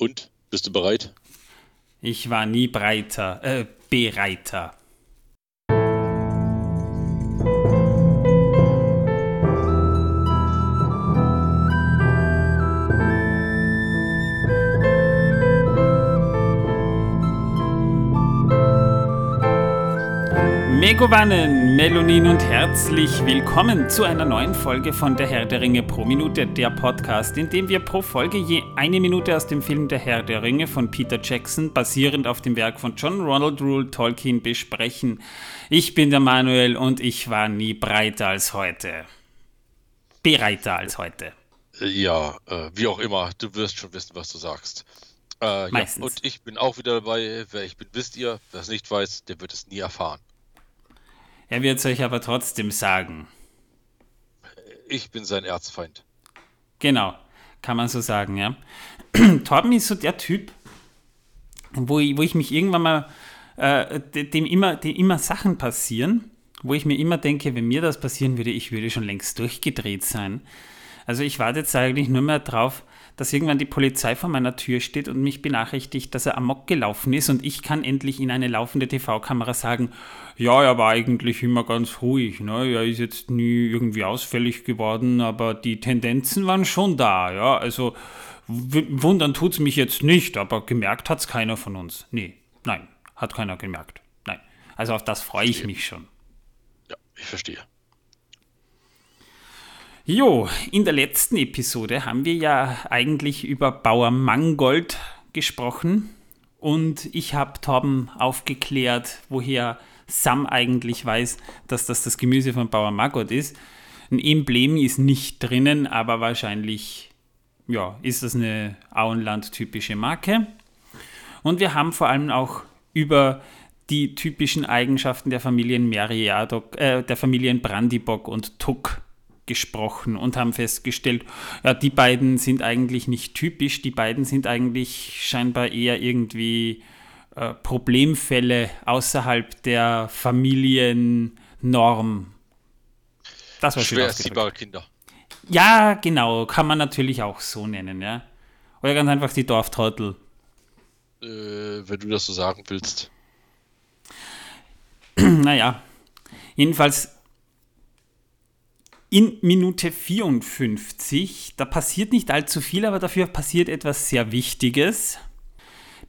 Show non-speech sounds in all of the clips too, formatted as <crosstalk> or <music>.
Und? Bist du bereit? Ich war nie breiter, äh, bereiter. Megovanen, Melonin und herzlich willkommen zu einer neuen Folge von Der Herr der Ringe pro Minute, der Podcast, in dem wir pro Folge je eine Minute aus dem Film Der Herr der Ringe von Peter Jackson, basierend auf dem Werk von John Ronald Rule Tolkien, besprechen. Ich bin der Manuel und ich war nie breiter als heute. Bereiter als heute. Ja, äh, wie auch immer, du wirst schon wissen, was du sagst. Äh, Meistens. Ja, und ich bin auch wieder dabei. Wer ich bin, wisst ihr. Wer es nicht weiß, der wird es nie erfahren. Er wird es euch aber trotzdem sagen. Ich bin sein Erzfeind. Genau, kann man so sagen, ja. <clears throat> Torben ist so der Typ, wo ich, wo ich mich irgendwann mal, äh, dem, immer, dem immer Sachen passieren, wo ich mir immer denke, wenn mir das passieren würde, ich würde schon längst durchgedreht sein. Also ich warte jetzt eigentlich nur mehr drauf, dass irgendwann die Polizei vor meiner Tür steht und mich benachrichtigt, dass er amok gelaufen ist und ich kann endlich in eine laufende TV-Kamera sagen, ja, er war eigentlich immer ganz ruhig, ne? er ist jetzt nie irgendwie ausfällig geworden, aber die Tendenzen waren schon da, ja, also wundern tut es mich jetzt nicht, aber gemerkt hat es keiner von uns. Nee, nein, hat keiner gemerkt, nein. Also auf das freue ich mich schon. Ja, ich verstehe. Jo, in der letzten Episode haben wir ja eigentlich über Bauer Mangold gesprochen und ich habe Torben aufgeklärt, woher Sam eigentlich weiß, dass das das Gemüse von Bauer Margot ist. Ein Emblem ist nicht drinnen, aber wahrscheinlich ja, ist das eine Auenland-typische Marke. Und wir haben vor allem auch über die typischen Eigenschaften der Familien äh, Familien Brandybock und Tuck gesprochen und haben festgestellt, ja, die beiden sind eigentlich nicht typisch, die beiden sind eigentlich scheinbar eher irgendwie äh, Problemfälle außerhalb der Familiennorm. Das war schwer erziehbare Kinder. Ja, genau, kann man natürlich auch so nennen, ja. Oder ganz einfach die Dorftrottel. Äh, wenn du das so sagen willst. <clears throat> naja, jedenfalls in Minute 54, da passiert nicht allzu viel, aber dafür passiert etwas sehr Wichtiges.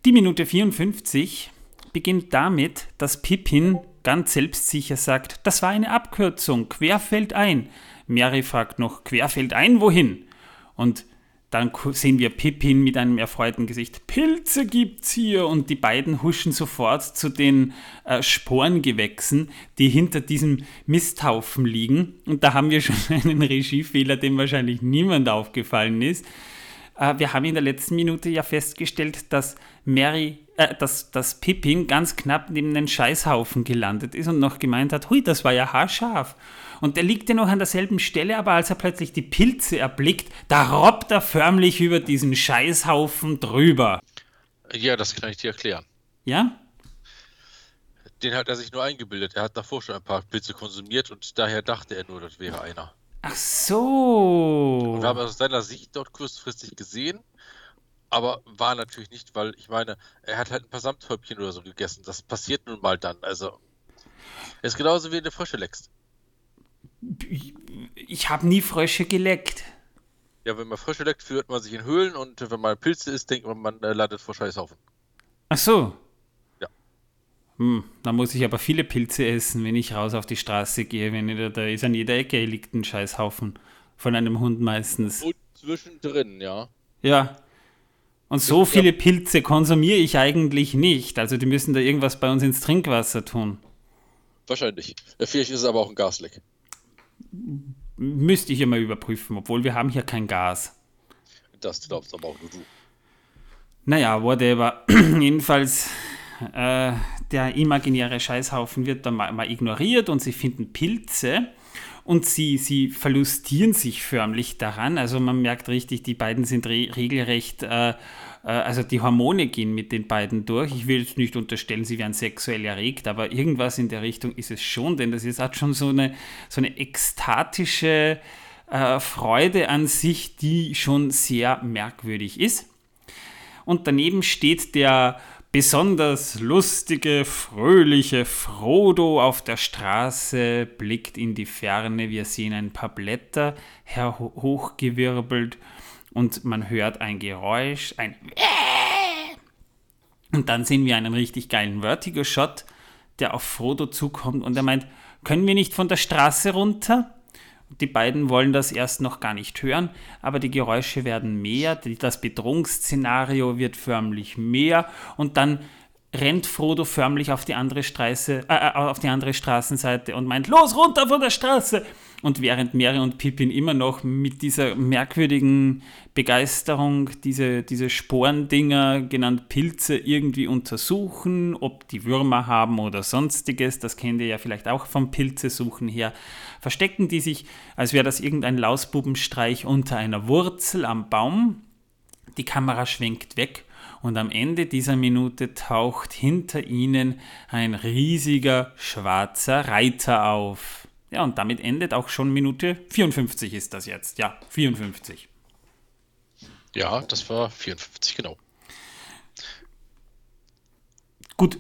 Die Minute 54 beginnt damit, dass Pippin ganz selbstsicher sagt, das war eine Abkürzung, quer fällt ein. Mary fragt noch, quer fällt ein, wohin? Und dann sehen wir Pippin mit einem erfreuten Gesicht. Pilze gibt's hier! Und die beiden huschen sofort zu den äh, Sporengewächsen, die hinter diesem Misthaufen liegen. Und da haben wir <laughs> schon einen Regiefehler, dem wahrscheinlich niemand aufgefallen ist. Äh, wir haben in der letzten Minute ja festgestellt, dass Mary, äh, dass, dass Pippin ganz knapp neben den Scheißhaufen gelandet ist und noch gemeint hat, hui, das war ja haarscharf. Und der liegt ja noch an derselben Stelle, aber als er plötzlich die Pilze erblickt, da robbt er förmlich über diesen Scheißhaufen drüber. Ja, das kann ich dir erklären. Ja? Den hat er sich nur eingebildet. Er hat davor schon ein paar Pilze konsumiert und daher dachte er nur, das wäre einer. Ach so. Und wir haben aus seiner Sicht dort kurzfristig gesehen, aber war natürlich nicht, weil ich meine, er hat halt ein paar Samthäubchen oder so gegessen. Das passiert nun mal dann. Also, ist genauso wie eine Frösche leckst. Ich habe nie Frösche geleckt. Ja, wenn man Frösche leckt, führt man sich in Höhlen und wenn man Pilze isst, denkt man, man äh, landet vor Scheißhaufen. Ach so. Ja. Hm, dann muss ich aber viele Pilze essen, wenn ich raus auf die Straße gehe. Wenn ich da, da ist an jeder Ecke liegt ein Scheißhaufen. Von einem Hund meistens. Und zwischendrin, ja. Ja. Und so viele Pilze konsumiere ich eigentlich nicht. Also die müssen da irgendwas bei uns ins Trinkwasser tun. Wahrscheinlich. Vielleicht ist es aber auch ein Gasleck. Müsste ich immer überprüfen, obwohl wir haben hier kein Gas. Das glaubst aber auch nur du. Naja, whatever. <clears throat> Jedenfalls, äh, der imaginäre Scheißhaufen wird dann mal, mal, ignoriert und sie finden Pilze und sie, sie verlustieren sich förmlich daran. Also man merkt richtig, die beiden sind re regelrecht äh, äh, also die Hormone gehen mit den beiden durch. Ich will jetzt nicht unterstellen, sie wären sexuell erregt, aber irgendwas in der Richtung ist es schon, denn das ist, hat schon so eine, so eine ekstatische äh, Freude an sich, die schon sehr merkwürdig ist. und daneben steht der besonders lustige, fröhliche Frodo auf der Straße, blickt in die Ferne, wir sehen ein paar Blätter hochgewirbelt und man hört ein Geräusch, ein und dann sehen wir einen richtig geilen Vertigo-Shot, der auf Frodo zukommt und er meint, können wir nicht von der Straße runter? Die beiden wollen das erst noch gar nicht hören, aber die Geräusche werden mehr, das Bedrohungsszenario wird förmlich mehr und dann rennt Frodo förmlich auf die andere Straße, äh, äh, auf die andere Straßenseite und meint, los runter von der Straße! Und während Mary und Pippin immer noch mit dieser merkwürdigen Begeisterung diese, diese Sporendinger, genannt Pilze, irgendwie untersuchen, ob die Würmer haben oder sonstiges, das kennt ihr ja vielleicht auch vom Pilzesuchen her, verstecken die sich, als wäre das irgendein Lausbubenstreich unter einer Wurzel am Baum. Die Kamera schwenkt weg und am Ende dieser Minute taucht hinter ihnen ein riesiger schwarzer Reiter auf. Ja, und damit endet auch schon Minute 54 ist das jetzt. Ja, 54. Ja, das war 54, genau. Gut,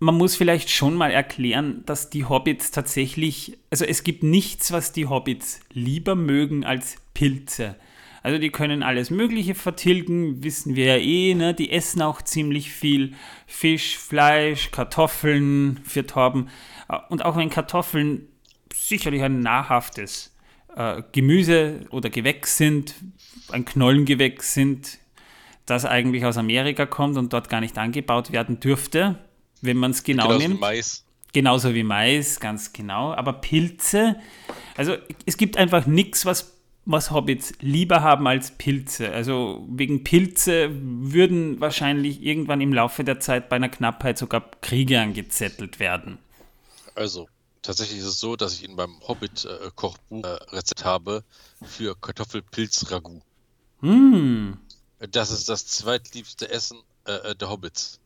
man muss vielleicht schon mal erklären, dass die Hobbits tatsächlich, also es gibt nichts, was die Hobbits lieber mögen als Pilze. Also die können alles Mögliche vertilgen, wissen wir ja eh, ne? Die essen auch ziemlich viel Fisch, Fleisch, Kartoffeln für Torben. Und auch wenn Kartoffeln sicherlich ein nahrhaftes äh, Gemüse oder Gewächs sind, ein Knollengewächs sind, das eigentlich aus Amerika kommt und dort gar nicht angebaut werden dürfte, wenn man es genau Genauso nimmt. Wie Mais. Genauso wie Mais, ganz genau. Aber Pilze, also es gibt einfach nichts, was, was Hobbits lieber haben als Pilze. Also wegen Pilze würden wahrscheinlich irgendwann im Laufe der Zeit bei einer Knappheit sogar Kriege angezettelt werden. Also, tatsächlich ist es so, dass ich in meinem Hobbit-Kochbuch äh, Rezept habe für Kartoffelpilz-Ragout. Mm. Das ist das zweitliebste Essen äh, äh der Hobbits.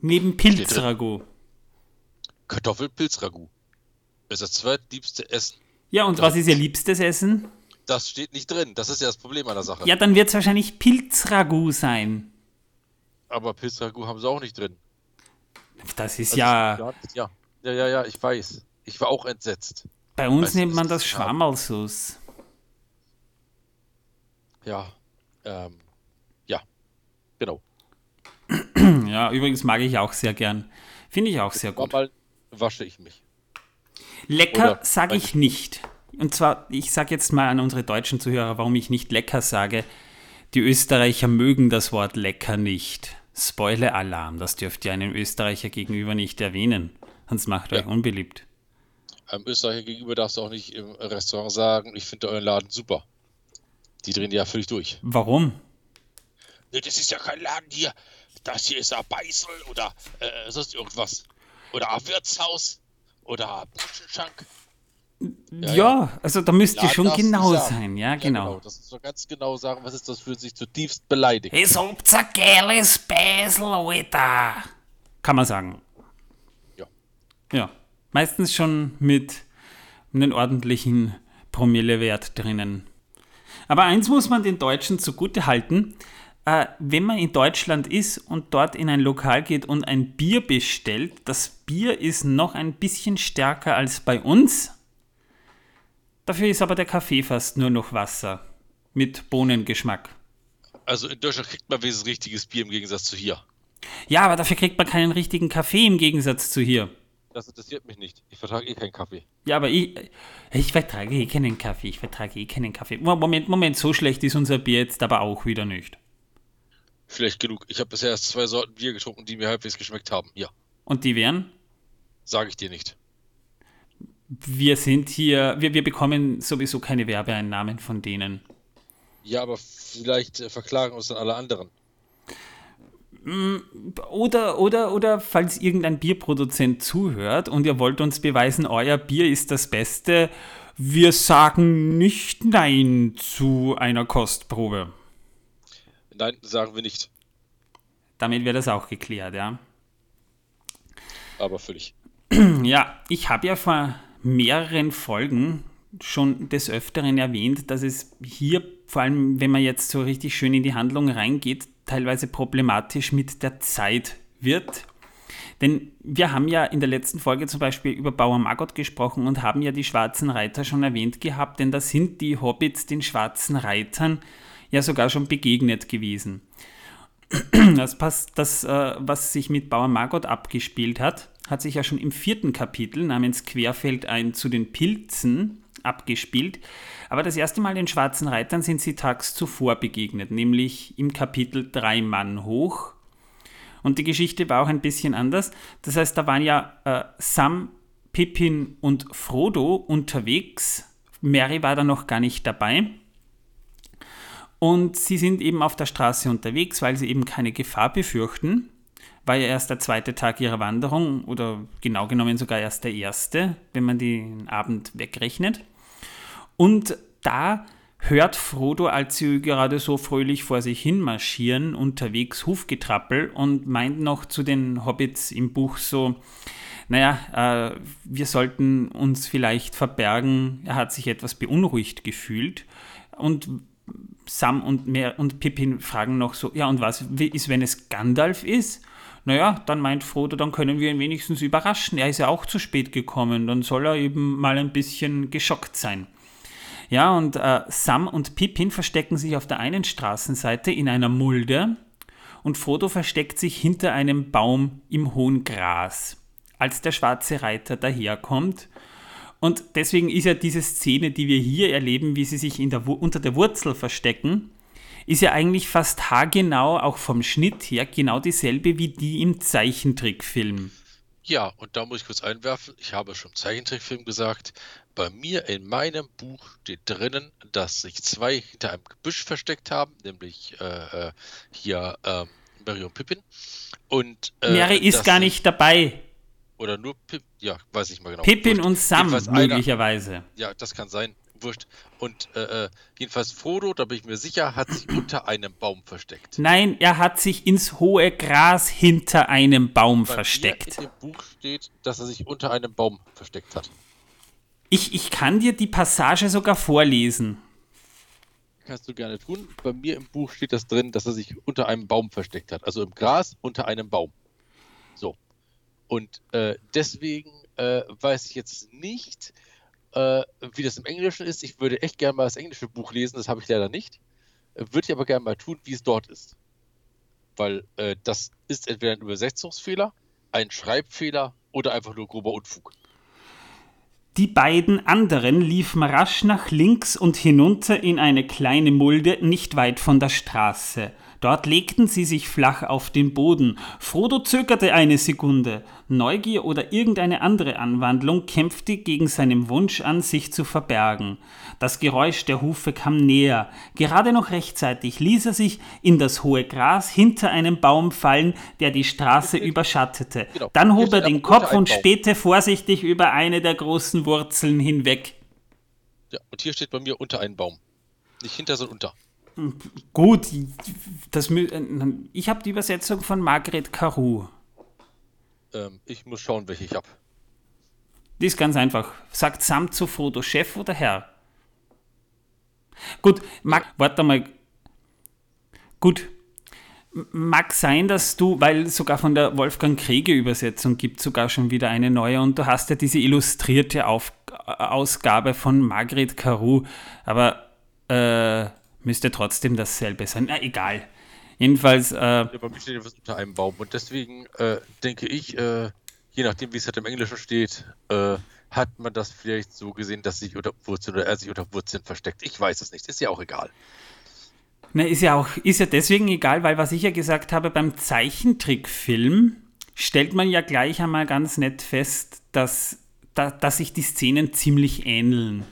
Neben Pilzragout. Kartoffelpilzragout. Ist das zweitliebste Essen. Ja, und was ist Ihr liebstes Essen? Das steht nicht drin. Das ist ja das Problem an der Sache. Ja, dann wird es wahrscheinlich Pilzragout sein. Aber Pilzragout haben sie auch nicht drin. Das ist also ja. Ja, ja, ja, ja, ich weiß. Ich war auch entsetzt. Bei uns weißt nennt man das Schwammerlsus. Ja, ähm, ja, genau. <clears throat> Ja, übrigens mag ich auch sehr gern. Finde ich auch sehr gut. Mal wasche ich mich. Lecker sage ich nicht. Und zwar, ich sage jetzt mal an unsere deutschen Zuhörer, warum ich nicht lecker sage. Die Österreicher mögen das Wort lecker nicht. Spoiler-Alarm, das dürft ihr einem Österreicher gegenüber nicht erwähnen. Sonst macht ja. euch unbeliebt. Einem Österreicher gegenüber darfst du auch nicht im Restaurant sagen, ich finde euren Laden super. Die drehen ja völlig durch. Warum? Nee, das ist ja kein Laden hier. Das hier ist ein Beißel oder äh, sonst irgendwas. Oder ein Wirtshaus oder Buschenschank. Ja, ja, also da müsst ihr schon genau sein, ja, genau. ja, genau. Das ist so ganz genau sagen, was ist das für sich zutiefst beleidigt. Es habt ein geiles Beißel, Alter. Kann man sagen. Ja. Ja, meistens schon mit einem ordentlichen Promillewert drinnen. Aber eins muss man den Deutschen zugute halten. Äh, wenn man in Deutschland ist und dort in ein Lokal geht und ein Bier bestellt, das Bier ist noch ein bisschen stärker als bei uns. Dafür ist aber der Kaffee fast nur noch Wasser mit Bohnengeschmack. Also in Deutschland kriegt man wenigstens richtiges Bier im Gegensatz zu hier. Ja, aber dafür kriegt man keinen richtigen Kaffee im Gegensatz zu hier. Das interessiert mich nicht. Ich vertrage eh keinen Kaffee. Ja, aber ich, ich vertrage eh keinen Kaffee. Ich vertrage eh keinen Kaffee. Moment, Moment, so schlecht ist unser Bier jetzt aber auch wieder nicht. Schlecht genug. Ich habe bisher erst zwei Sorten Bier getrunken, die mir halbwegs geschmeckt haben. Ja. Und die wären? Sage ich dir nicht. Wir sind hier, wir, wir bekommen sowieso keine Werbeeinnahmen von denen. Ja, aber vielleicht äh, verklagen uns dann alle anderen. Mm, oder, oder, oder falls irgendein Bierproduzent zuhört und ihr wollt uns beweisen, euer Bier ist das Beste, wir sagen nicht Nein zu einer Kostprobe. Nein, sagen wir nicht. Damit wäre das auch geklärt, ja. Aber völlig. Ja, ich habe ja vor mehreren Folgen schon des Öfteren erwähnt, dass es hier vor allem wenn man jetzt so richtig schön in die Handlung reingeht, teilweise problematisch mit der Zeit wird. Denn wir haben ja in der letzten Folge zum Beispiel über Bauer Margot gesprochen und haben ja die schwarzen Reiter schon erwähnt gehabt, denn da sind die Hobbits den schwarzen Reitern ja sogar schon begegnet gewesen. Das, passt, das äh, was sich mit Bauer Margot abgespielt hat, hat sich ja schon im vierten Kapitel namens Querfeld ein zu den Pilzen abgespielt. Aber das erste Mal den schwarzen Reitern sind sie tags zuvor begegnet, nämlich im Kapitel Drei Mann hoch und die Geschichte war auch ein bisschen anders. Das heißt, da waren ja äh, Sam, Pippin und Frodo unterwegs. Mary war da noch gar nicht dabei. Und sie sind eben auf der Straße unterwegs, weil sie eben keine Gefahr befürchten. War ja erst der zweite Tag ihrer Wanderung oder genau genommen sogar erst der erste, wenn man den Abend wegrechnet. Und da hört Frodo, als sie gerade so fröhlich vor sich hin marschieren, unterwegs Hufgetrappel und meint noch zu den Hobbits im Buch so, naja, äh, wir sollten uns vielleicht verbergen, er hat sich etwas beunruhigt gefühlt. Und Sam und, Mer und Pippin fragen noch so, ja, und was ist, wenn es Gandalf ist? Naja, dann meint Frodo, dann können wir ihn wenigstens überraschen. Er ist ja auch zu spät gekommen, dann soll er eben mal ein bisschen geschockt sein. Ja, und äh, Sam und Pippin verstecken sich auf der einen Straßenseite in einer Mulde und Frodo versteckt sich hinter einem Baum im hohen Gras, als der schwarze Reiter daherkommt. Und deswegen ist ja diese Szene, die wir hier erleben, wie sie sich der, unter der Wurzel verstecken, ist ja eigentlich fast haargenau, auch vom Schnitt her, genau dieselbe wie die im Zeichentrickfilm. Ja, und da muss ich kurz einwerfen, ich habe schon Zeichentrickfilm gesagt, bei mir in meinem Buch steht drinnen, dass sich zwei hinter einem Gebüsch versteckt haben, nämlich äh, äh hier äh, Mary und Pippin. Und, äh, Mary ist gar nicht dabei. Oder nur Pippin, ja, weiß ich mal genau. Pippin wurscht. und Sam möglicherweise. Einer, ja, das kann sein, wurscht. Und äh, äh, jedenfalls Frodo, da bin ich mir sicher, hat sich <clears throat> unter einem Baum versteckt. Nein, er hat sich ins hohe Gras hinter einem Baum Bei versteckt. Mir in dem Buch steht, dass er sich unter einem Baum versteckt hat. Ich, ich kann dir die Passage sogar vorlesen. Kannst du gerne tun. Bei mir im Buch steht das drin, dass er sich unter einem Baum versteckt hat. Also im Gras unter einem Baum. Und äh, deswegen äh, weiß ich jetzt nicht, äh, wie das im Englischen ist. Ich würde echt gerne mal das englische Buch lesen, das habe ich leider nicht. Äh, würde ich aber gerne mal tun, wie es dort ist. Weil äh, das ist entweder ein Übersetzungsfehler, ein Schreibfehler oder einfach nur grober Unfug. Die beiden anderen liefen rasch nach links und hinunter in eine kleine Mulde nicht weit von der Straße. Dort legten sie sich flach auf den Boden. Frodo zögerte eine Sekunde. Neugier oder irgendeine andere Anwandlung kämpfte gegen seinen Wunsch an, sich zu verbergen. Das Geräusch der Hufe kam näher. Gerade noch rechtzeitig ließ er sich in das hohe Gras hinter einem Baum fallen, der die Straße überschattete. Genau. Dann hob er den Kopf und spähte vorsichtig über eine der großen Wurzeln hinweg. Ja, und hier steht bei mir unter einem Baum. Nicht hinter, sondern unter. Gut, das, ich habe die Übersetzung von Margret Caru. Ähm, ich muss schauen, welche ich habe. Die ist ganz einfach. Sagt Sam zu Frodo, Chef oder Herr? Gut, mag, warte mal. Gut, mag sein, dass du, weil sogar von der Wolfgang Kriege Übersetzung gibt sogar schon wieder eine neue und du hast ja diese illustrierte Auf Ausgabe von Margret Caru, aber äh, müsste trotzdem dasselbe sein. Na, egal. Jedenfalls. Äh, ja, bei mir steht etwas unter einem Baum. Und deswegen äh, denke ich, äh, je nachdem, wie es halt im Englischen steht, äh, hat man das vielleicht so gesehen, dass sich unter Wurzeln oder er sich unter Wurzeln versteckt. Ich weiß es nicht. Ist ja auch egal. Na, ist ja auch, ist ja deswegen egal, weil was ich ja gesagt habe, beim Zeichentrickfilm stellt man ja gleich einmal ganz nett fest, dass, da, dass sich die Szenen ziemlich ähneln.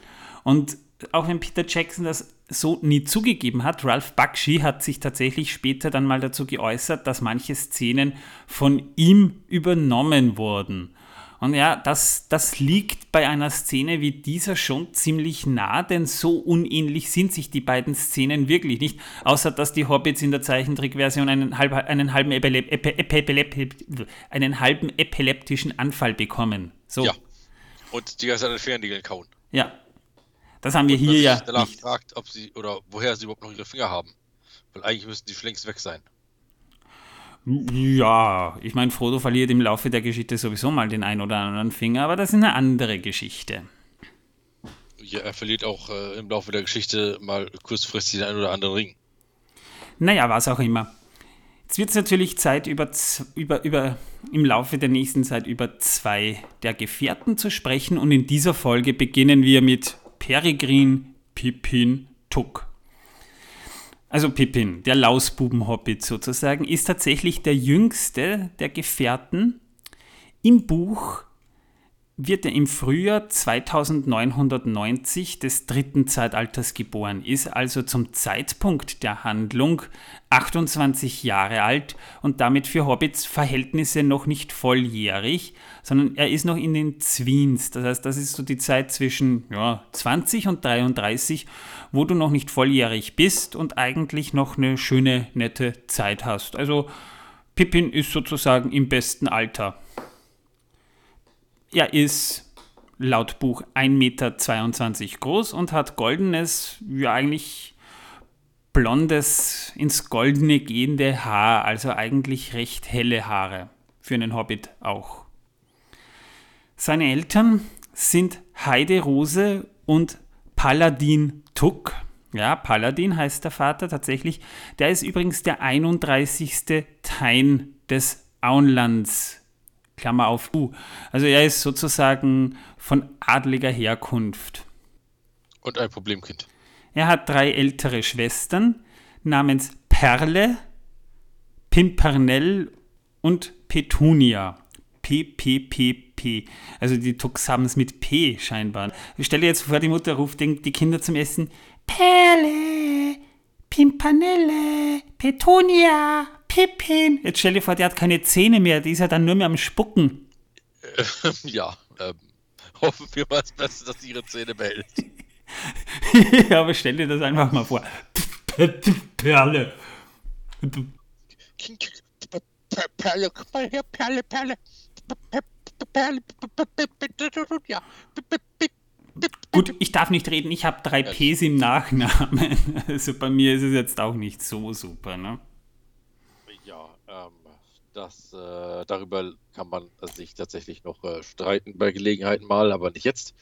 Und auch wenn Peter Jackson das so nie zugegeben hat. Ralph Bakshi hat sich tatsächlich später dann mal dazu geäußert, dass manche Szenen von ihm übernommen wurden. Und ja, das, das liegt bei einer Szene wie dieser schon ziemlich nah, denn so unähnlich sind sich die beiden Szenen wirklich nicht, außer dass die Hobbits in der Zeichentrickversion einen, halb, einen, halben, Epilep Epilep einen halben epileptischen Anfall bekommen. So. Ja. Und die ganze Zeit an den Fingernägeln kauen. Ja, Das haben wir Und hier ja danach nicht. fragt, ob sie oder woher sie überhaupt noch ihre Finger haben. Weil eigentlich müssten die schon längst weg sein. Ja, ich meine, Frodo verliert im Laufe der Geschichte sowieso mal den einen oder anderen Finger, aber das ist eine andere Geschichte. Ja, er verliert auch äh, im Laufe der Geschichte mal kurzfristig den einen oder anderen Ring. Naja, was auch immer. Jetzt wird es natürlich Zeit, über, über, über, im Laufe der nächsten Zeit über zwei der Gefährten zu sprechen. Und in dieser Folge beginnen wir mit Peregrin Pippin Tuck. Also Pippin, der Lausbuben-Hobbit sozusagen, ist tatsächlich der jüngste der Gefährten. Im Buch wird er im Frühjahr 2990 des dritten Zeitalters geboren, ist also zum Zeitpunkt der Handlung 28 Jahre alt und damit für Hobbits Verhältnisse noch nicht volljährig, sondern er ist noch in den Zweens. Das heißt, das ist so die Zeit zwischen ja, 20 und 33, wo du noch nicht volljährig bist und eigentlich noch eine schöne, nette Zeit hast. Also Pippin ist sozusagen im besten Alter. Er ist laut Buch 1,22 Meter groß und hat goldenes, ja eigentlich blondes, ins Goldene gehende Haar, also eigentlich recht helle Haare. Für einen Hobbit auch. Seine Eltern sind Heide Rose und Paladin Tuck. Ja, Paladin heißt der Vater tatsächlich. Der ist übrigens der 31. Tein des Auenlands. Klammer auf U. Also er ist sozusagen von adliger Herkunft. Und ein Problemkind. Er hat drei ältere Schwestern namens Perle, Pimpernell und Petunia. P, P, P, P. Also die Tux haben es mit P scheinbar. Stell dir jetzt vor, die Mutter ruft die Kinder zum Essen. Perle, Pimpernelle, Petunia, Pippin. Jetzt stell dir vor, der hat keine Zähne mehr, die ist ja dann nur mehr am Spucken. ja, ähm, hoffen wir mal das Beste, dass sie ihre Zähne behält. <laughs> ja, aber stell dir das einfach mal vor. Perle. Perle, komm mal her, Perle, Perle. Perle, ja. Gut, ich darf nicht reden, ich habe drei Ps im Nachnamen. <laughs> Also bei mir ist es jetzt auch nicht so super, ne? Ähm, das, äh, darüber kann man sich tatsächlich noch äh, streiten bei Gelegenheiten mal, aber nicht jetzt.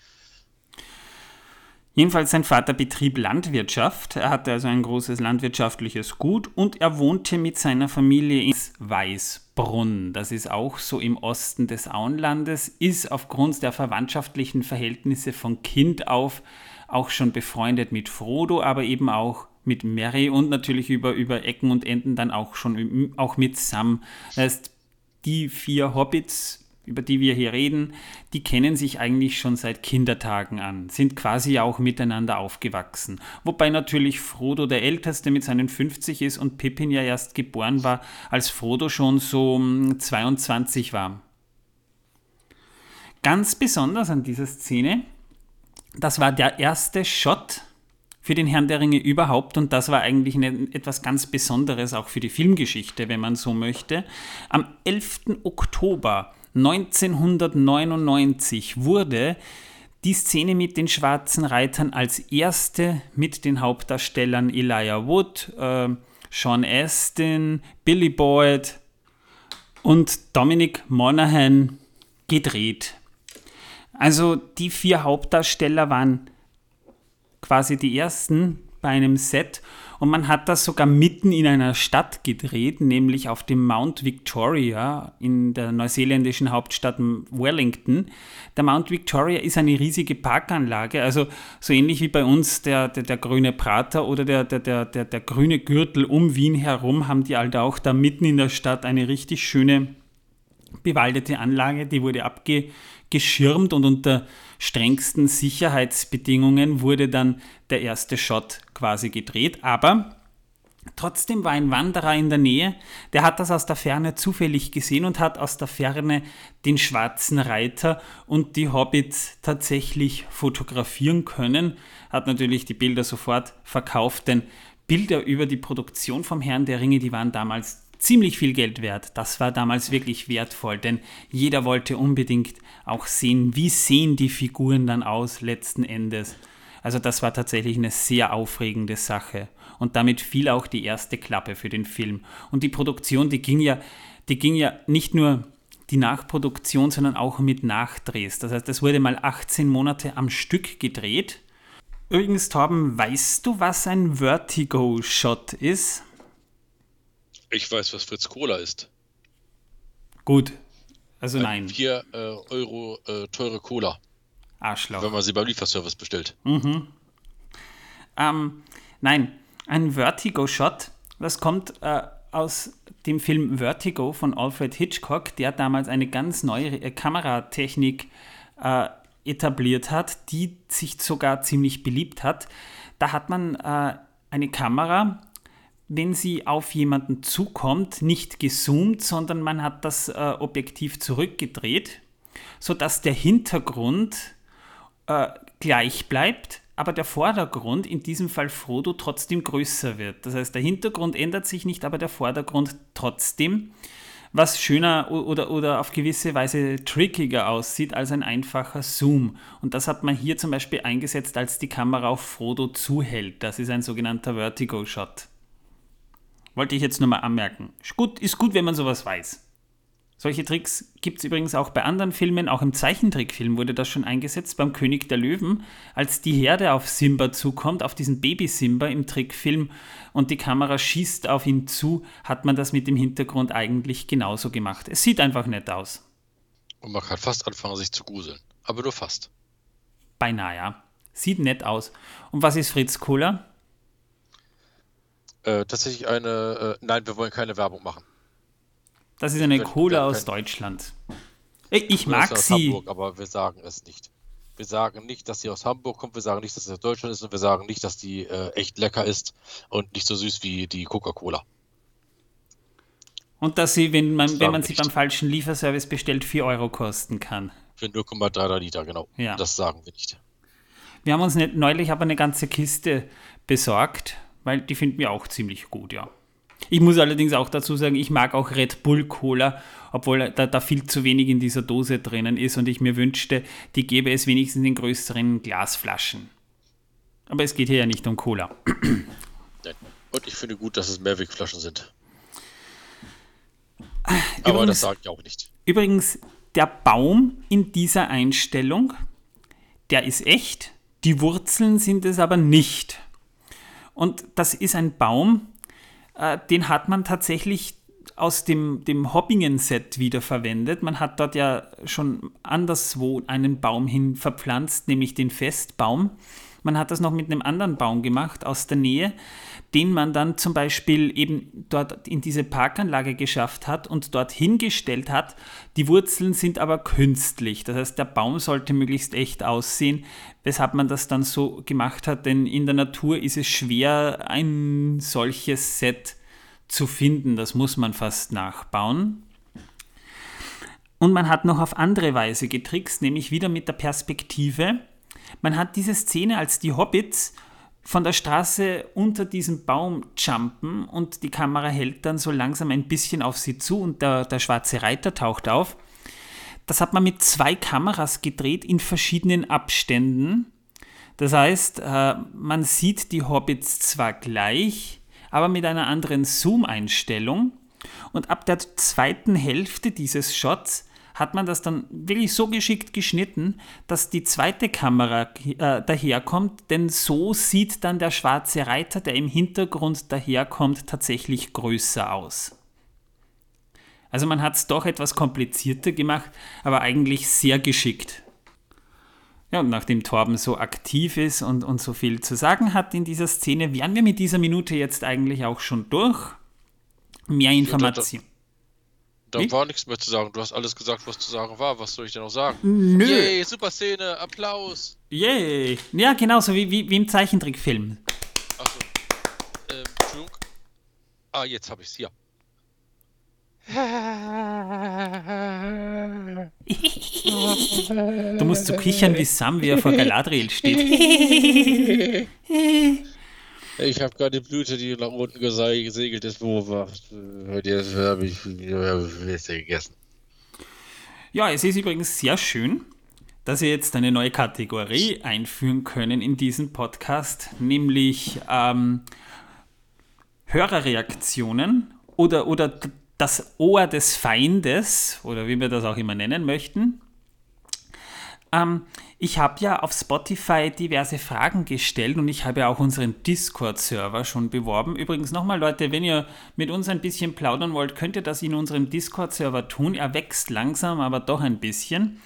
Jedenfalls sein Vater betrieb Landwirtschaft. Er hatte also ein großes landwirtschaftliches Gut und er wohnte mit seiner Familie in Weißbrunn. Das ist auch so im Osten des Auenlandes, ist aufgrund der verwandtschaftlichen Verhältnisse von Kind auf auch schon befreundet mit Frodo, aber eben auch mit Merry und natürlich über, über Ecken und Enden dann auch schon auch mit Sam. Das heißt, die vier Hobbits, über die wir hier reden, die kennen sich eigentlich schon seit Kindertagen an, sind quasi auch miteinander aufgewachsen. Wobei natürlich Frodo der Älteste mit seinen 50 ist und Pippin ja erst geboren war, als Frodo schon so mm, 22 war. Ganz besonders an dieser Szene, das war der erste Shot für den Herrn der Ringe überhaupt und das war eigentlich eine, etwas ganz Besonderes auch für die Filmgeschichte, wenn man so möchte. Am 11. Oktober 1999 wurde die Szene mit den schwarzen Reitern als erste mit den Hauptdarstellern Elijah Wood, äh, Sean Astin, Billy Boyd und Dominic Monaghan gedreht. Also die vier Hauptdarsteller waren quasi die ersten bei einem Set und man hat das sogar mitten in einer Stadt gedreht, nämlich auf dem Mount Victoria in der neuseeländischen Hauptstadt Wellington. Der Mount Victoria ist eine riesige Parkanlage, also so ähnlich wie bei uns der, der, der grüne Prater oder der, der, der, der, der grüne Gürtel um Wien herum, haben die halt auch da mitten in der Stadt eine richtig schöne bewaldete Anlage, die wurde abgeschirmt und unter strengsten Sicherheitsbedingungen wurde dann der erste Shot quasi gedreht. Aber trotzdem war ein Wanderer in der Nähe, der hat das aus der Ferne zufällig gesehen und hat aus der Ferne den schwarzen Reiter und die Hobbits tatsächlich fotografieren können, hat natürlich die Bilder sofort verkauft, denn Bilder über die Produktion vom Herrn der Ringe, die waren damals ziemlich viel Geld wert. Das war damals wirklich wertvoll, denn jeder wollte unbedingt auch sehen, wie sehen die Figuren dann aus letzten Endes. Also das war tatsächlich eine sehr aufregende Sache. Und damit fiel auch die erste Klappe für den Film. Und die Produktion, die ging ja, die ging ja nicht nur die Nachproduktion, sondern auch mit Nachdrehs. Das heißt, es wurde mal 18 Monate am Stück gedreht. Übrigens, Torben, weißt du, was ein Vertigo-Shot ist? Ich weiß, was Fritz Cola ist. Gut. Also nein. 4 äh, Euro äh, teure Cola. Arschloch. Wenn man sie beim Lieferservice bestellt. Mhm. Ähm, nein, ein Vertigo-Shot, das kommt äh, aus dem Film Vertigo von Alfred Hitchcock, der damals eine ganz neue äh, Kameratechnik äh, etabliert hat, die sich sogar ziemlich beliebt hat. Da hat man äh, eine Kamera, wenn sie auf jemanden zukommt, nicht gezoomt, sondern man hat das äh, Objektiv zurückgedreht, sodass der Hintergrund äh, gleich bleibt, aber der Vordergrund, in diesem Fall Frodo, trotzdem größer wird. Das heißt, der Hintergrund ändert sich nicht, aber der Vordergrund trotzdem, was schöner oder, oder auf gewisse Weise trickiger aussieht als ein einfacher Zoom. Und das hat man hier zum Beispiel eingesetzt, als die Kamera auf Frodo zuhält. Das ist ein sogenannter Vertigo-Shot. Wollte ich jetzt nur mal anmerken. Ist gut, ist gut, wenn man sowas weiß. Solche Tricks gibt es übrigens auch bei anderen Filmen, auch im Zeichentrickfilm wurde das schon eingesetzt, beim König der Löwen, als die Herde auf Simba zukommt, auf diesen Baby-Simba im Trickfilm und die Kamera schießt auf ihn zu, hat man das mit dem Hintergrund eigentlich genauso gemacht. Es sieht einfach nett aus. Und man kann fast anfangen, sich zu gruseln. Aber nur fast. Beinahe, ja. Sieht nett aus. Und was ist Fritz Kohler? Äh, tatsächlich eine. Äh, nein, wir wollen keine Werbung machen. Das ist eine Cola aus Deutschland. Ich mag aus sie. Hamburg, aber wir sagen es nicht. Wir sagen nicht, dass sie aus Hamburg kommt, wir sagen nicht, dass sie aus Deutschland ist und wir sagen nicht, dass die äh, echt lecker ist und nicht so süß wie die Coca-Cola. Und dass sie, wenn man, wenn man sie beim falschen Lieferservice bestellt, 4 Euro kosten kann. Für 0,3 Liter, genau. Ja. Das sagen wir nicht. Wir haben uns nicht, neulich aber eine ganze Kiste besorgt, weil die finden wir auch ziemlich gut, ja. Ich muss allerdings auch dazu sagen, ich mag auch Red Bull Cola, obwohl da, da, viel zu wenig in dieser Dose drinnen ist und ich mir wünschte, die gäbe es wenigstens in größeren Glasflaschen. Aber es geht hier ja nicht um Cola. Und ich finde gut, dass es Mehrwegflaschen sind. Aber übrigens, das sage ich auch nicht. Übrigens, der Baum in dieser Einstellung, der ist echt, die Wurzeln sind es aber nicht. Und das ist ein Baum, äh, den hat man tatsächlich aus dem, dem Hobbingen-Set wiederverwendet. Man hat dort ja schon anderswo einen Baum hin verpflanzt, nämlich den Festbaum. Man hat das noch mit einem anderen Baum gemacht aus der Nähe, den man dann zum Beispiel eben dort in diese Parkanlage geschafft hat und dort hingestellt hat. Die Wurzeln sind aber künstlich. Das heißt, der Baum sollte möglichst echt aussehen, weshalb man das dann so gemacht hat, denn in der Natur ist es schwer, ein solches Set zu finden. Das muss man fast nachbauen. Und man hat noch auf andere Weise getrickst, nämlich wieder mit der Perspektive. Man hat diese Szene, als die Hobbits von der Straße unter diesem Baum jumpen und die Kamera hält dann so langsam ein bisschen auf sie zu und der, der schwarze Reiter taucht auf. Das hat man mit zwei Kameras gedreht in verschiedenen Abständen. Das heißt, äh, man sieht die Hobbits zwar gleich, aber mit einer anderen Zoom-Einstellung. Und ab der zweiten Hälfte dieses Shots hat man das dann wirklich so geschickt geschnitten, dass die zweite Kamera äh, daherkommt, denn so sieht dann der schwarze Reiter, der im Hintergrund daherkommt, tatsächlich größer aus. Also man hat es doch etwas komplizierter gemacht, aber eigentlich sehr geschickt. Ja, und nachdem Torben so aktiv ist und, und so viel zu sagen hat in dieser Szene, wären wir mit dieser Minute jetzt eigentlich auch schon durch. Mehr Informationen. Da Wie? war nichts mehr zu sagen. Du hast alles gesagt, was zu sagen war. Was soll ich denn noch sagen? Nö. Yay, super Szene, Applaus. Yay. Ja, genauso wie, wie, wie im Zeichentrickfilm. Achso. Ähm, Entschuldigung. Ah, jetzt habe ich es hier. du musst so kichern wie Sam, wie er vor Galadriel steht. <laughs> <laughs> Ich habe gerade die Blüte, die nach unten gesegelt ist, beobachtet. Jetzt habe ich Liste gegessen. Ja, es ist übrigens sehr schön, dass wir jetzt eine neue Kategorie einführen können in diesem Podcast, nämlich ähm, Hörerreaktionen oder, oder das Ohr des Feindes oder wie wir das auch immer nennen möchten. Ähm, ich habe ja auf Spotify diverse Fragen gestellt und ich habe ja auch unseren Discord-Server schon beworben. Übrigens nochmal, Leute, wenn ihr mit uns ein bisschen plaudern wollt, könnt ihr das in unserem Discord-Server tun. Er wächst langsam, aber doch ein bisschen.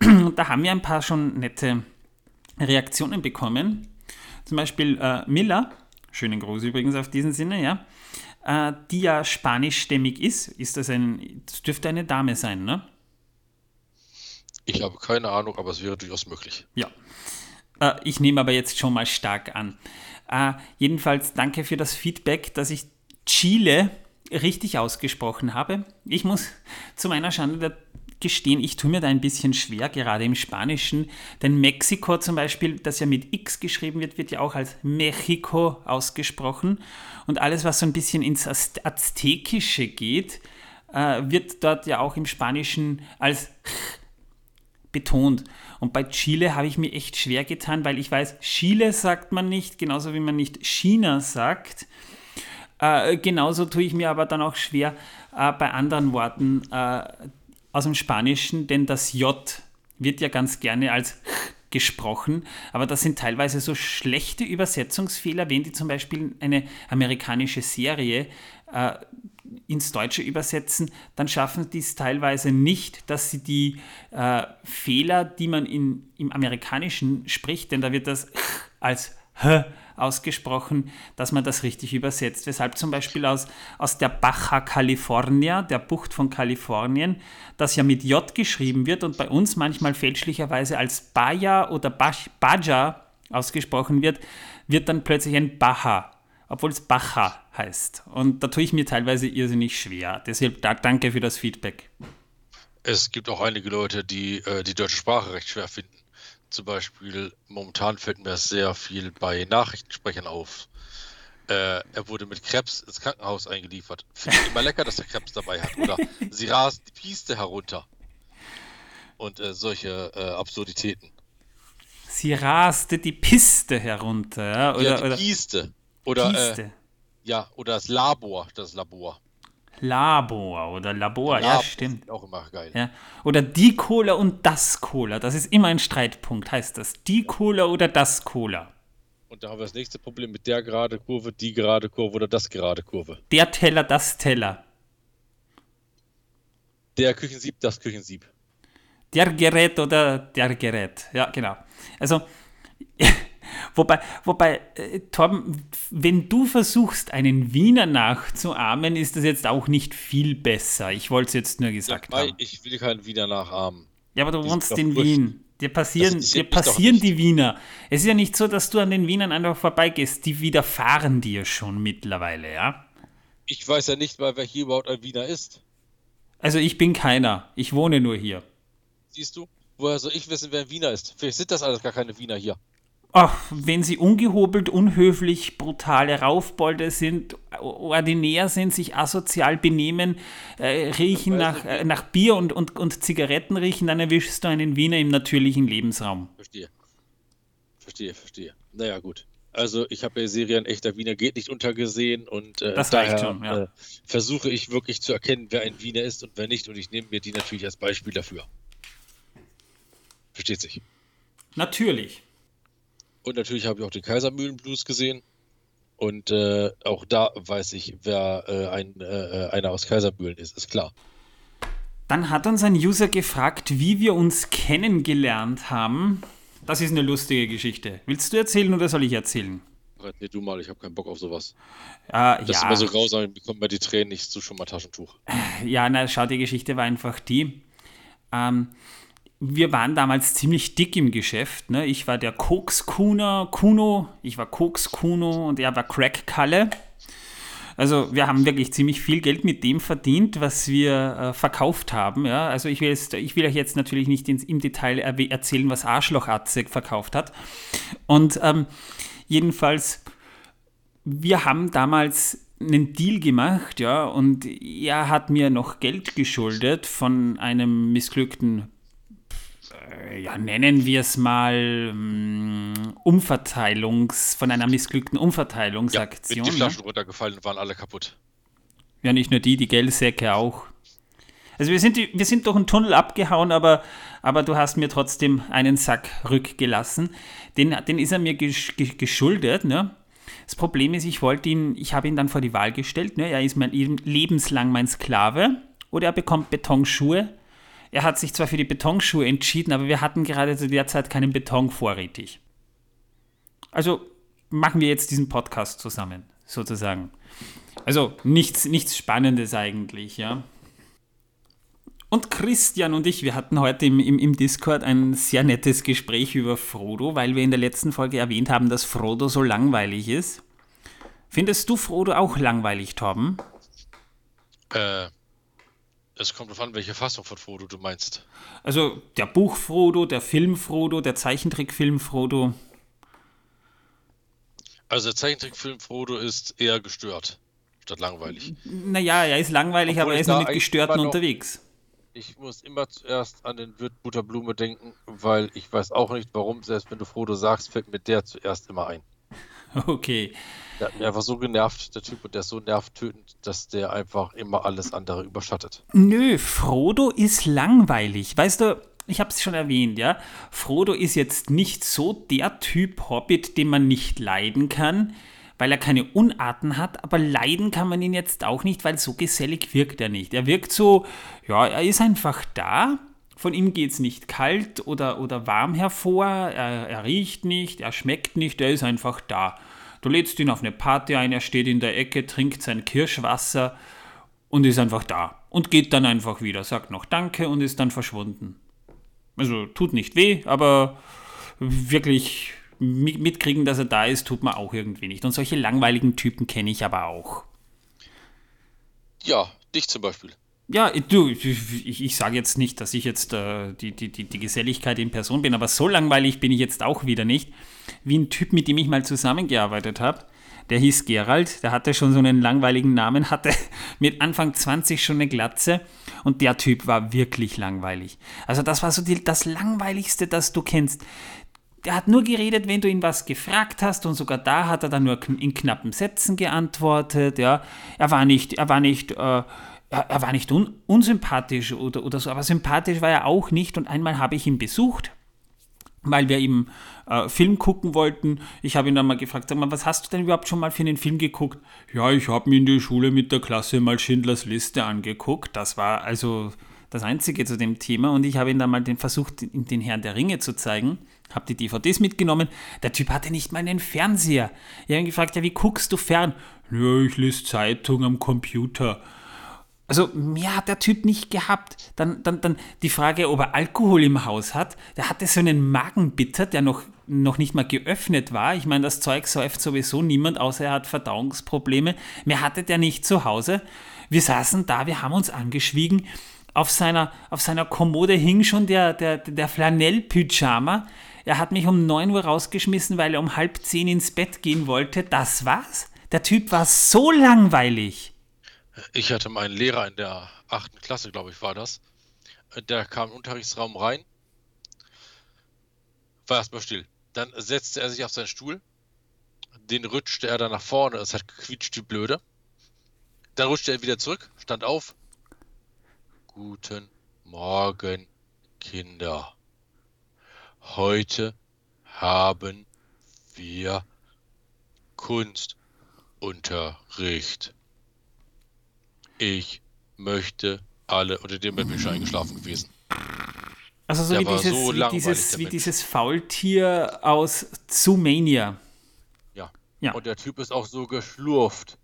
Und da haben wir ein paar schon nette Reaktionen bekommen. Zum Beispiel äh, Miller, schönen Gruß übrigens auf diesen Sinne, ja, äh, die ja spanischstämmig ist. Ist das ein, das dürfte eine Dame sein, ne? Ich habe keine Ahnung, aber es wäre durchaus möglich. Ja. Äh, ich nehme aber jetzt schon mal stark an. Äh, jedenfalls danke für das Feedback, dass ich Chile richtig ausgesprochen habe. Ich muss zu meiner Schande gestehen, ich tue mir da ein bisschen schwer, gerade im Spanischen. Denn Mexiko zum Beispiel, das ja mit X geschrieben wird, wird ja auch als Mexico ausgesprochen. Und alles, was so ein bisschen ins Aztekische geht, äh, wird dort ja auch im Spanischen als betont. Und bei Chile habe ich mir echt schwer getan, weil ich weiß, Chile sagt man nicht, genauso wie man nicht China sagt. Äh, genauso tue ich mir aber dann auch schwer äh, bei anderen Worten äh, aus dem Spanischen, denn das J wird ja ganz gerne als gesprochen, aber das sind teilweise so schlechte Übersetzungsfehler, wenn die zum Beispiel eine amerikanische Serie äh, ins Deutsche übersetzen, dann schaffen die es teilweise nicht, dass sie die äh, Fehler, die man in, im Amerikanischen spricht, denn da wird das als H ausgesprochen, dass man das richtig übersetzt. Weshalb zum Beispiel aus, aus der Baja California, der Bucht von Kalifornien, das ja mit J geschrieben wird und bei uns manchmal fälschlicherweise als Baja oder Baja ausgesprochen wird, wird dann plötzlich ein Baja obwohl es Bacha heißt. Und da tue ich mir teilweise irrsinnig schwer. Deshalb da, danke für das Feedback. Es gibt auch einige Leute, die äh, die deutsche Sprache recht schwer finden. Zum Beispiel, momentan fällt mir sehr viel bei Nachrichtensprechern auf. Äh, er wurde mit Krebs ins Krankenhaus eingeliefert. Finde ich immer lecker, dass er Krebs dabei hat. Oder sie <laughs> rast die Piste herunter. Und äh, solche äh, Absurditäten. Sie raste die Piste herunter. Ja? Oder, ja, die oder, Piste. Oder, Äh, ja, oder das Labor, das Labor. Labor oder Labor, ja, stimmt. Auch immer geil. Ja. Oder die Cola und das Cola, das ist immer ein Streitpunkt, heißt das. Die Cola oder das Cola. Und da haben wir das nächste Problem mit der gerade Kurve, die gerade Kurve oder das gerade Kurve. Der Teller, das Teller. Der Küchensieb, das Küchensieb. Der Gerät oder der Gerät. Ja, genau. Also, <laughs> Wobei, wobei äh, Torben, wenn du versuchst, einen Wiener nachzuahmen, ist das jetzt auch nicht viel besser. Ich wollte es jetzt nur gesagt ja, haben. Ich will keinen Wiener nachahmen. Ja, aber du die wohnst in Wien. Dir passieren, dir passieren die Wiener. Es ist ja nicht so, dass du an den Wienern einfach vorbeigehst. Die widerfahren dir schon mittlerweile, ja? Ich weiß ja nicht mal, wer hier überhaupt ein Wiener ist. Also ich bin keiner. Ich wohne nur hier. Siehst du? Woher soll ich wissen, wer ein Wiener ist? Vielleicht sind das alles gar keine Wiener hier. Ach, wenn sie ungehobelt, unhöflich, brutale Raufbolde sind, ordinär sind, sich asozial benehmen, äh, riechen nach, äh, nach Bier und, und, und Zigaretten riechen, dann erwischst du einen Wiener im natürlichen Lebensraum. Verstehe. Verstehe, verstehe. Naja, gut. Also ich habe ja Serie ein echter Wiener geht nicht untergesehen und äh, daher schon, ja. äh, versuche ich wirklich zu erkennen, wer ein Wiener ist und wer nicht und ich nehme mir die natürlich als Beispiel dafür. Versteht sich. Natürlich. Und natürlich habe ich auch den Kaisermühlenblues gesehen. Und äh, auch da weiß ich, wer äh, ein, äh, einer aus Kaisermühlen ist, ist klar. Dann hat uns ein User gefragt, wie wir uns kennengelernt haben. Das ist eine lustige Geschichte. Willst du erzählen oder soll ich erzählen? Nee, du mal, ich habe keinen Bock auf sowas. Äh, das ja. ist immer so grausam, ich bekomme bei die Tränen nicht zu schon mal Taschentuch. Ja, na, schau, die Geschichte war einfach die. Ähm, wir waren damals ziemlich dick im Geschäft. Ne? Ich war der Koks-Kuno, Kuno, ich war Koks-Kuno und er war Crack-Kalle. Also wir haben wirklich ziemlich viel Geld mit dem verdient, was wir äh, verkauft haben. Ja? Also ich will, jetzt, ich will euch jetzt natürlich nicht ins, im Detail erzählen, was Arschloch-Atze verkauft hat. Und ähm, jedenfalls, wir haben damals einen Deal gemacht, ja, und er hat mir noch Geld geschuldet von einem missglückten ja, nennen wir es mal mm, Umverteilungs, von einer missglückten Umverteilungsaktion. Ja, die Flaschen ne? runtergefallen und waren alle kaputt. Ja, nicht nur die, die Geldsäcke auch. Also wir sind, wir sind durch einen Tunnel abgehauen, aber, aber du hast mir trotzdem einen Sack rückgelassen. Den, den ist er mir geschuldet. Ne? Das Problem ist, ich wollte ihn, ich habe ihn dann vor die Wahl gestellt. Ne? Er ist mein lebenslang mein Sklave oder er bekommt Betonschuhe. Er hat sich zwar für die Betonschuhe entschieden, aber wir hatten gerade zu der Zeit keinen Beton vorrätig. Also machen wir jetzt diesen Podcast zusammen, sozusagen. Also nichts, nichts Spannendes eigentlich, ja. Und Christian und ich, wir hatten heute im, im, im, Discord ein sehr nettes Gespräch über Frodo, weil wir in der letzten Folge erwähnt haben, dass Frodo so langweilig ist. Findest du Frodo auch langweilig, Torben? Äh, es kommt darauf an, welche Fassung von Frodo du meinst. Also der Buch Frodo, der Film Frodo, der Zeichentrickfilm Frodo. Also der Zeichentrickfilm Frodo ist eher gestört, statt langweilig. Naja, er ist langweilig, Obwohl aber er ist nur mit Gestörten unterwegs. Ich muss immer zuerst an den Wirt Butterblume denken, weil ich weiß auch nicht warum, selbst wenn du Frodo sagst, fällt mir der zuerst immer ein. <laughs> Okay. Der hat mich einfach so genervt, der Typ, und der ist so nervtötend, dass der einfach immer alles andere überschattet. Nö, Frodo ist langweilig. Weißt du, ich habe es schon erwähnt, ja. Frodo ist jetzt nicht so der Typ Hobbit, den man nicht leiden kann, weil er keine Unarten hat, aber leiden kann man ihn jetzt auch nicht, weil so gesellig wirkt er nicht. Er wirkt so, ja, er ist einfach da. Von ihm geht es nicht kalt oder, oder warm hervor, er, er riecht nicht, er schmeckt nicht, er ist einfach da. Du lädst ihn auf eine Party ein, er steht in der Ecke, trinkt sein Kirschwasser und ist einfach da. Und geht dann einfach wieder, sagt noch Danke und ist dann verschwunden. Also tut nicht weh, aber wirklich mitkriegen, dass er da ist, tut man auch irgendwie nicht. Und solche langweiligen Typen kenne ich aber auch. Ja, dich zum Beispiel. Ja, du, ich, ich sage jetzt nicht, dass ich jetzt äh, die, die, die, Geselligkeit in Person bin, aber so langweilig bin ich jetzt auch wieder nicht. Wie ein Typ, mit dem ich mal zusammengearbeitet habe. Der hieß Gerald, der hatte schon so einen langweiligen Namen, <laughs> hatte mit Anfang 20 schon eine Glatze und der Typ war wirklich langweilig. Also das war so die, das Langweiligste, das du kennst. Der hat nur geredet, wenn du ihn was gefragt hast und sogar da hat er dann nur in knappen Sätzen geantwortet. Ja, er war nicht, er war nicht, äh, er, war nicht un unsympathisch oder, oder so, aber sympathisch war er auch nicht. Und einmal habe ich ihn besucht, weil wir eben äh, Film gucken wollten. Ich habe ihn dann mal gefragt, sag mal, was hast du denn überhaupt schon mal für einen Film geguckt? Ja, ich habe mir in der Schule mit der Klasse mal Schindlers Liste angeguckt. Das war also das Einzige zu dem Thema. Und ich habe ihn dann mal den versucht, den Herrn der Ringe zu zeigen. Habe die DVDs mitgenommen. Der Typ hatte nicht mal einen Fernseher. Ich habe ihn gefragt, ja, wie guckst du fern? Ja, ich lese Zeitung am Computer. Also mehr hat der Typ nicht gehabt. Dann, dann, dann die Frage, ob er Alkohol im Haus hat. Der hatte so einen Magenbitter, der noch, noch nicht mal geöffnet war. Ich meine, das Zeug säuft sowieso niemand, außer er hat Verdauungsprobleme. Mehr hatte der nicht zu Hause. Wir saßen da, wir haben uns angeschwiegen. Auf seiner, auf seiner Kommode hing schon der, der, der Flanell-Pyjama. Er hat mich um 9 Uhr rausgeschmissen, weil er um halb 10 ins Bett gehen wollte. Das war's. Der Typ war so langweilig. Ich hatte meinen Lehrer in der achten Klasse, glaube ich, war das. Der kam im Unterrichtsraum rein, war erstmal still. Dann setzte er sich auf seinen Stuhl, den rutschte er dann nach vorne, es hat gequietscht wie blöde. Dann rutschte er wieder zurück, stand auf. Guten Morgen, Kinder. Heute haben wir Kunstunterricht. Ich möchte alle, unter dem bin ich schon eingeschlafen gewesen. Also so, wie dieses, so wie, dieses, wie dieses Faultier aus Zoomania. Ja. ja. Und der Typ ist auch so geschlurft.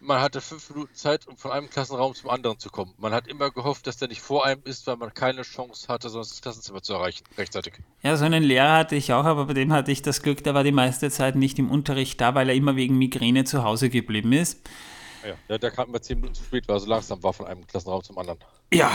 Man hatte fünf Minuten Zeit, um von einem Klassenraum zum anderen zu kommen. Man hat immer gehofft, dass der nicht vor einem ist, weil man keine Chance hatte, sonst das Klassenzimmer zu erreichen, rechtzeitig. Ja, so einen Lehrer hatte ich auch, aber bei dem hatte ich das Glück, der war die meiste Zeit nicht im Unterricht da, weil er immer wegen Migräne zu Hause geblieben ist. Ja, der, der kam immer zehn Minuten zu spät, weil er so langsam war von einem Klassenraum zum anderen. Ja,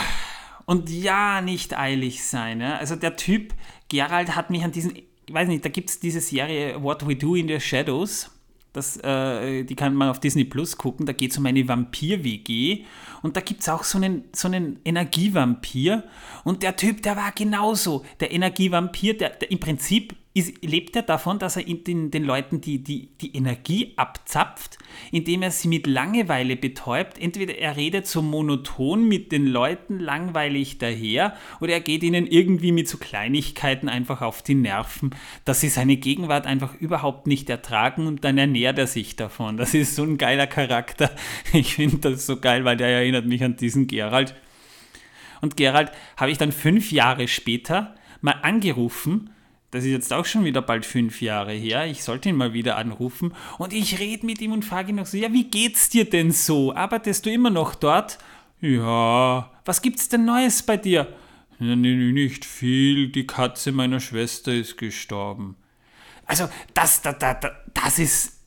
und ja, nicht eilig sein. Ja? Also der Typ, Gerald, hat mich an diesen, ich weiß nicht, da gibt es diese Serie What We Do in the Shadows. Das, äh, die kann man auf Disney Plus gucken. Da geht es um eine Vampir-WG. Und da gibt es auch so einen, so einen Energievampir. Und der Typ, der war genauso. Der Energievampir, der, der im Prinzip ist, lebt er davon, dass er den, den Leuten die, die, die Energie abzapft, indem er sie mit Langeweile betäubt. Entweder er redet so monoton mit den Leuten langweilig daher oder er geht ihnen irgendwie mit so Kleinigkeiten einfach auf die Nerven, dass sie seine Gegenwart einfach überhaupt nicht ertragen und dann ernährt er sich davon. Das ist so ein geiler Charakter. Ich finde das so geil, weil der erinnert mich an diesen Gerald. Und Gerald habe ich dann fünf Jahre später mal angerufen das ist jetzt auch schon wieder bald fünf Jahre her. Ich sollte ihn mal wieder anrufen. Und ich rede mit ihm und frage ihn noch so: Ja, wie geht's dir denn so? Arbeitest du immer noch dort? Ja. Was gibt's denn Neues bei dir? Nicht viel. Die Katze meiner Schwester ist gestorben. Also, das, das, das, das ist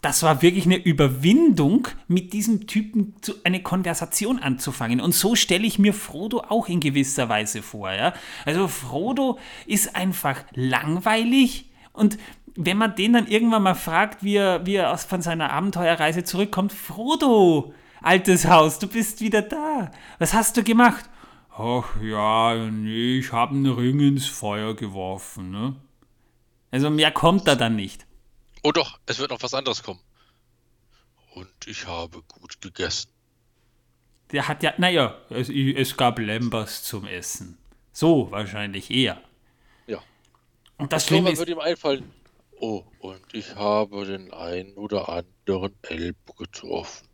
das war wirklich eine Überwindung, mit diesem Typen zu, eine Konversation anzufangen. Und so stelle ich mir Frodo auch in gewisser Weise vor. Ja? Also Frodo ist einfach langweilig und wenn man den dann irgendwann mal fragt, wie er, wie er aus, von seiner Abenteuerreise zurückkommt, Frodo, altes Haus, du bist wieder da. Was hast du gemacht? Ach ja, nee, ich habe einen Ring ins Feuer geworfen. Ne? Also mehr kommt da dann nicht. Oh doch, es wird noch was anderes kommen. Und ich habe gut gegessen. Der hat ja, naja, es, es gab Lembers zum Essen. So wahrscheinlich eher. Ja. Und das Schlimme ist, wird ihm einfallen. Oh, und ich habe den einen oder anderen Elb getroffen.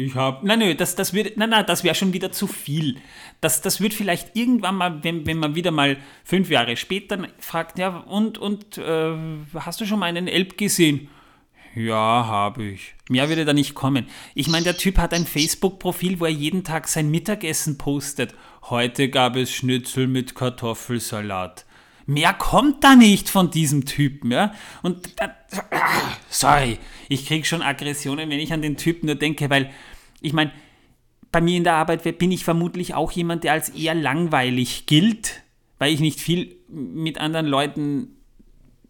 Ich habe, nein, nein, das, das nein, nein, das wäre schon wieder zu viel. Das, das wird vielleicht irgendwann mal, wenn, wenn man wieder mal fünf Jahre später fragt, ja, und, und äh, hast du schon mal einen Elb gesehen? Ja, habe ich. Mehr würde da nicht kommen. Ich meine, der Typ hat ein Facebook-Profil, wo er jeden Tag sein Mittagessen postet. Heute gab es Schnitzel mit Kartoffelsalat. Mehr kommt da nicht von diesem Typen, ja? Und äh, sorry, ich kriege schon Aggressionen, wenn ich an den Typen nur denke, weil ich meine, bei mir in der Arbeit bin ich vermutlich auch jemand, der als eher langweilig gilt, weil ich nicht viel mit anderen Leuten,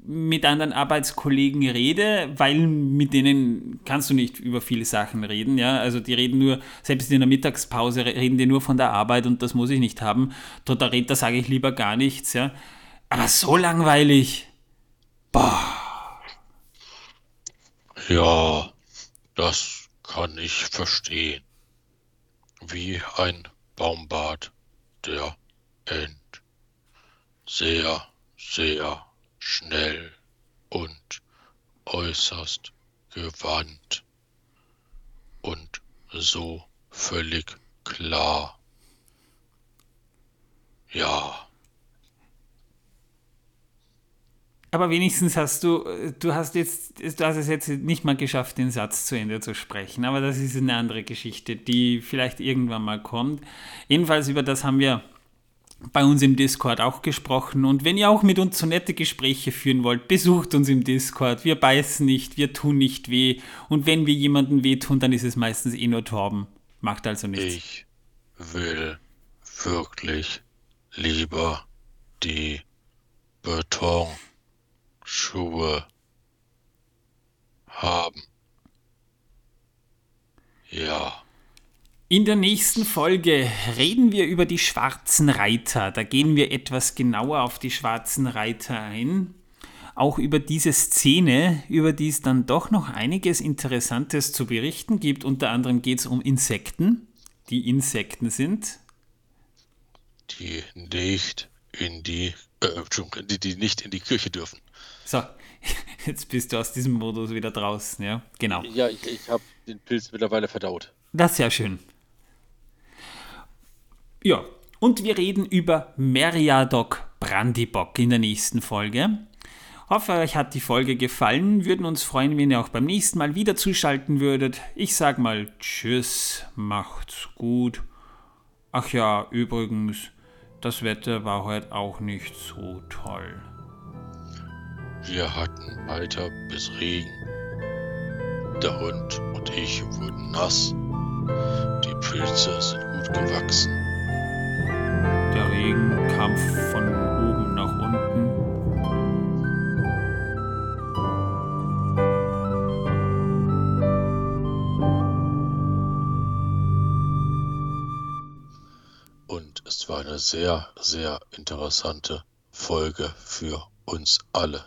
mit anderen Arbeitskollegen rede, weil mit denen kannst du nicht über viele Sachen reden, ja. Also die reden nur, selbst in der Mittagspause reden die nur von der Arbeit und das muss ich nicht haben. Da, da sage ich lieber gar nichts, ja. Aber so langweilig. Boah. Ja, das kann ich verstehen. Wie ein Baumbart, der endet sehr, sehr schnell und äußerst gewandt und so völlig klar. Ja. Aber wenigstens hast du, du hast jetzt, du hast es jetzt nicht mal geschafft, den Satz zu Ende zu sprechen. Aber das ist eine andere Geschichte, die vielleicht irgendwann mal kommt. Jedenfalls über das haben wir bei uns im Discord auch gesprochen. Und wenn ihr auch mit uns so nette Gespräche führen wollt, besucht uns im Discord. Wir beißen nicht, wir tun nicht weh. Und wenn wir jemanden wehtun, dann ist es meistens eh nur Torben. Macht also nichts. Ich will wirklich lieber die Beton. Schuhe haben. Ja. In der nächsten Folge reden wir über die schwarzen Reiter. Da gehen wir etwas genauer auf die schwarzen Reiter ein. Auch über diese Szene, über die es dann doch noch einiges Interessantes zu berichten gibt. Unter anderem geht es um Insekten, die Insekten sind. Die nicht in die, äh, die, die nicht in die Kirche dürfen. So, <laughs> jetzt bist du aus diesem Modus wieder draußen, ja? Genau. Ja, ich, ich habe den Pilz mittlerweile verdaut. Das ist ja schön. Ja, und wir reden über Meriadoc Brandybock in der nächsten Folge. Hoffe, euch hat die Folge gefallen. Würden uns freuen, wenn ihr auch beim nächsten Mal wieder zuschalten würdet. Ich sag mal Tschüss, macht's gut. Ach ja, übrigens, das Wetter war heute auch nicht so toll. Wir hatten weiter bis Regen. Der Hund und ich wurden nass. Die Pilze sind gut gewachsen. Der Regen kam von oben nach unten. Und es war eine sehr, sehr interessante Folge für uns alle.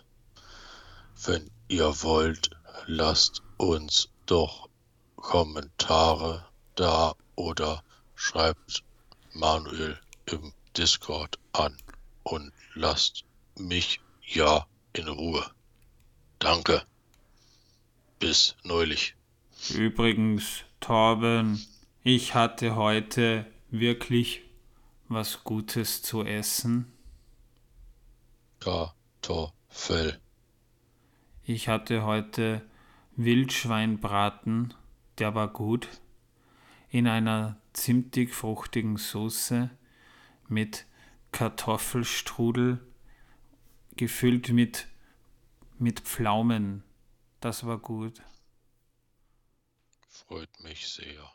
Wenn ihr wollt, lasst uns doch Kommentare da oder schreibt Manuel im Discord an und lasst mich ja in Ruhe. Danke. Bis neulich. Übrigens, Torben, ich hatte heute wirklich was Gutes zu essen. Kartoffel. Ich hatte heute Wildschweinbraten, der war gut, in einer zimtig fruchtigen Soße mit Kartoffelstrudel, gefüllt mit, mit Pflaumen. Das war gut. Freut mich sehr.